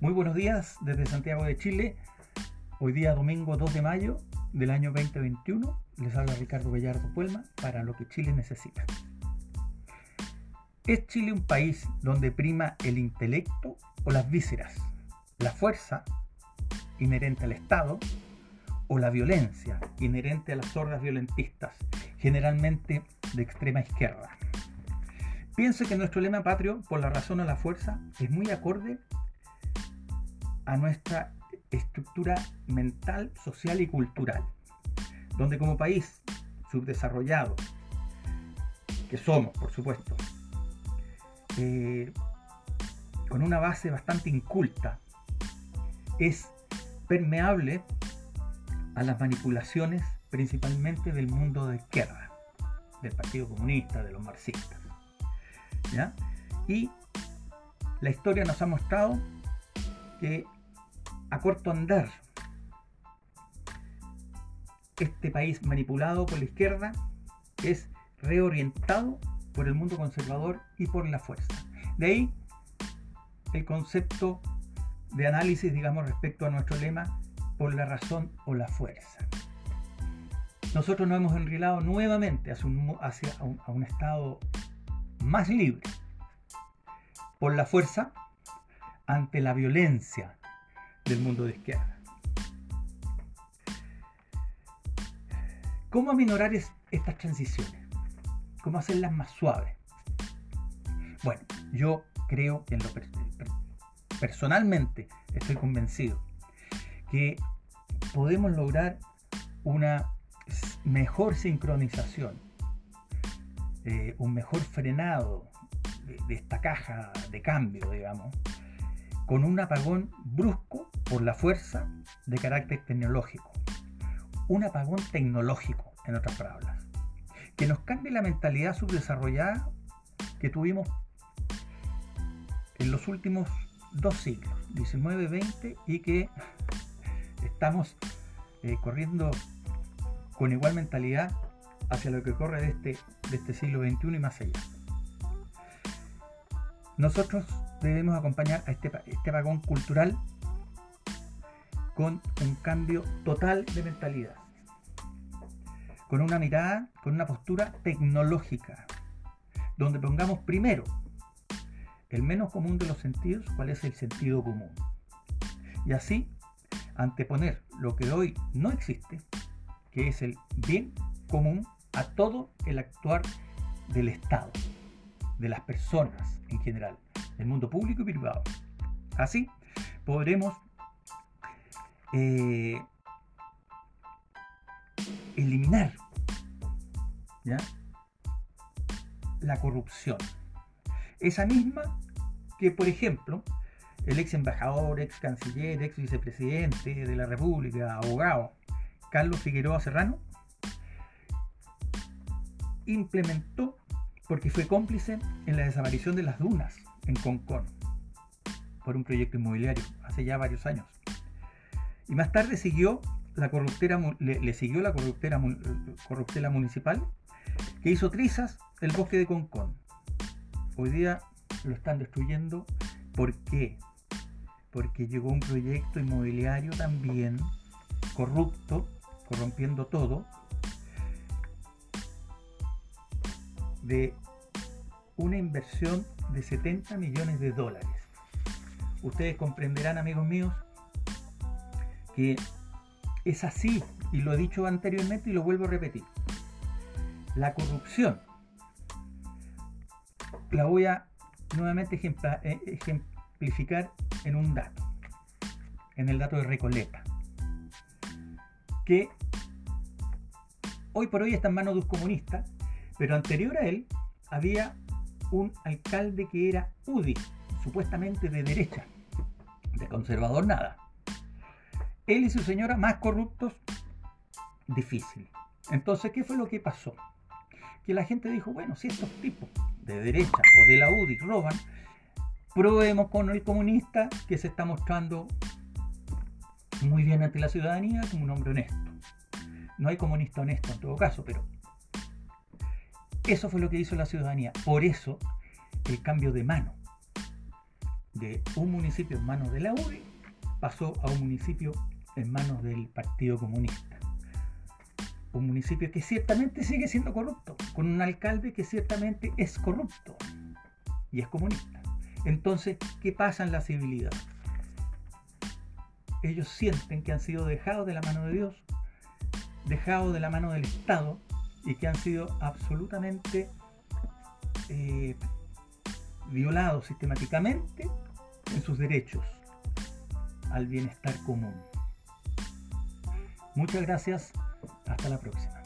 Muy buenos días desde Santiago de Chile. Hoy día domingo 2 de mayo del año 2021. Les habla Ricardo Bellardo Puelma para lo que Chile necesita. ¿Es Chile un país donde prima el intelecto o las vísceras? ¿La fuerza inherente al Estado o la violencia inherente a las hordas violentistas, generalmente de extrema izquierda? Pienso que nuestro lema patrio, por la razón o la fuerza, es muy acorde a nuestra estructura mental, social y cultural, donde como país subdesarrollado, que somos, por supuesto, eh, con una base bastante inculta, es permeable a las manipulaciones principalmente del mundo de izquierda, del Partido Comunista, de los marxistas. Y la historia nos ha mostrado que a corto andar este país manipulado por la izquierda es reorientado por el mundo conservador y por la fuerza. De ahí el concepto de análisis, digamos, respecto a nuestro lema, por la razón o la fuerza. Nosotros nos hemos enrilado nuevamente hacia a un estado más libre por la fuerza ante la violencia del mundo de izquierda. ¿Cómo aminorar estas transiciones? ¿Cómo hacerlas más suaves? Bueno, yo creo en lo personalmente estoy convencido que podemos lograr una mejor sincronización eh, un mejor frenado de, esta caja de cambio, digamos, con un apagón brusco por la fuerza de carácter tecnológico. Un apagón tecnológico, en otras palabras, que nos cambie la mentalidad subdesarrollada que tuvimos en los últimos dos siglos, 19, 20, y que estamos eh, corriendo con igual mentalidad hacia lo que corre de este, de este siglo XXI y más allá. Nosotros debemos acompañar a este, este vagón cultural con un cambio total de mentalidad, con una mirada, con una postura tecnológica, donde pongamos primero el menos común de los sentidos, cuál es el sentido común. Y así anteponer lo que hoy no existe, que es el bien común a todo el actuar del Estado, de las personas en general, del mundo público y privado. Así podremos eh, eliminar la corrupción. Esa misma que, por ejemplo, el ex embajador, ex canciller, ex vicepresidente de la República, abogado, Carlos Figueroa Serrano, implementó porque fue cómplice en la desaparición de las dunas en Concón por un proyecto inmobiliario hace ya varios años. Y más tarde siguió la corruptera, le, siguió la corruptera, corruptela municipal que hizo trizas el bosque de Concón. Hoy día lo están destruyendo. ¿Por qué? Porque llegó un proyecto inmobiliario también corrupto, corrompiendo todo, de una inversión de 70 millones de dólares. Ustedes comprenderán, amigos míos, que es así, y lo he dicho anteriormente y lo vuelvo a repetir. La corrupción, la voy a nuevamente eh, ejemplificar en un dato, en el dato de Recoleta, que hoy por hoy está en manos de un comunista pero anterior a él había un alcalde que era UDI, supuestamente de derecha, de conservador nada. Él y su señora más corruptos, difícil. Entonces, ¿qué fue lo que pasó? Que la gente dijo, bueno, si estos tipos de derecha o de la UDI roban, probemos con el comunista que se está mostrando muy bien ante la ciudadanía como un hombre honesto. No hay comunista honesto en todo caso, pero eso fue lo que hizo la ciudadanía. Por eso el cambio de mano. de un municipio en manos de la UDI pasó a un municipio en manos del Partido Comunista. Un municipio que ciertamente sigue siendo corrupto, con un alcalde que ciertamente es corrupto y es comunista. Entonces, ¿qué pasa en la civilidad? Ellos sienten que han sido dejados de la mano de Dios, dejados de la mano del Estado y que han sido absolutamente eh, violados sistemáticamente en sus derechos al bienestar común. Muchas gracias, hasta la próxima.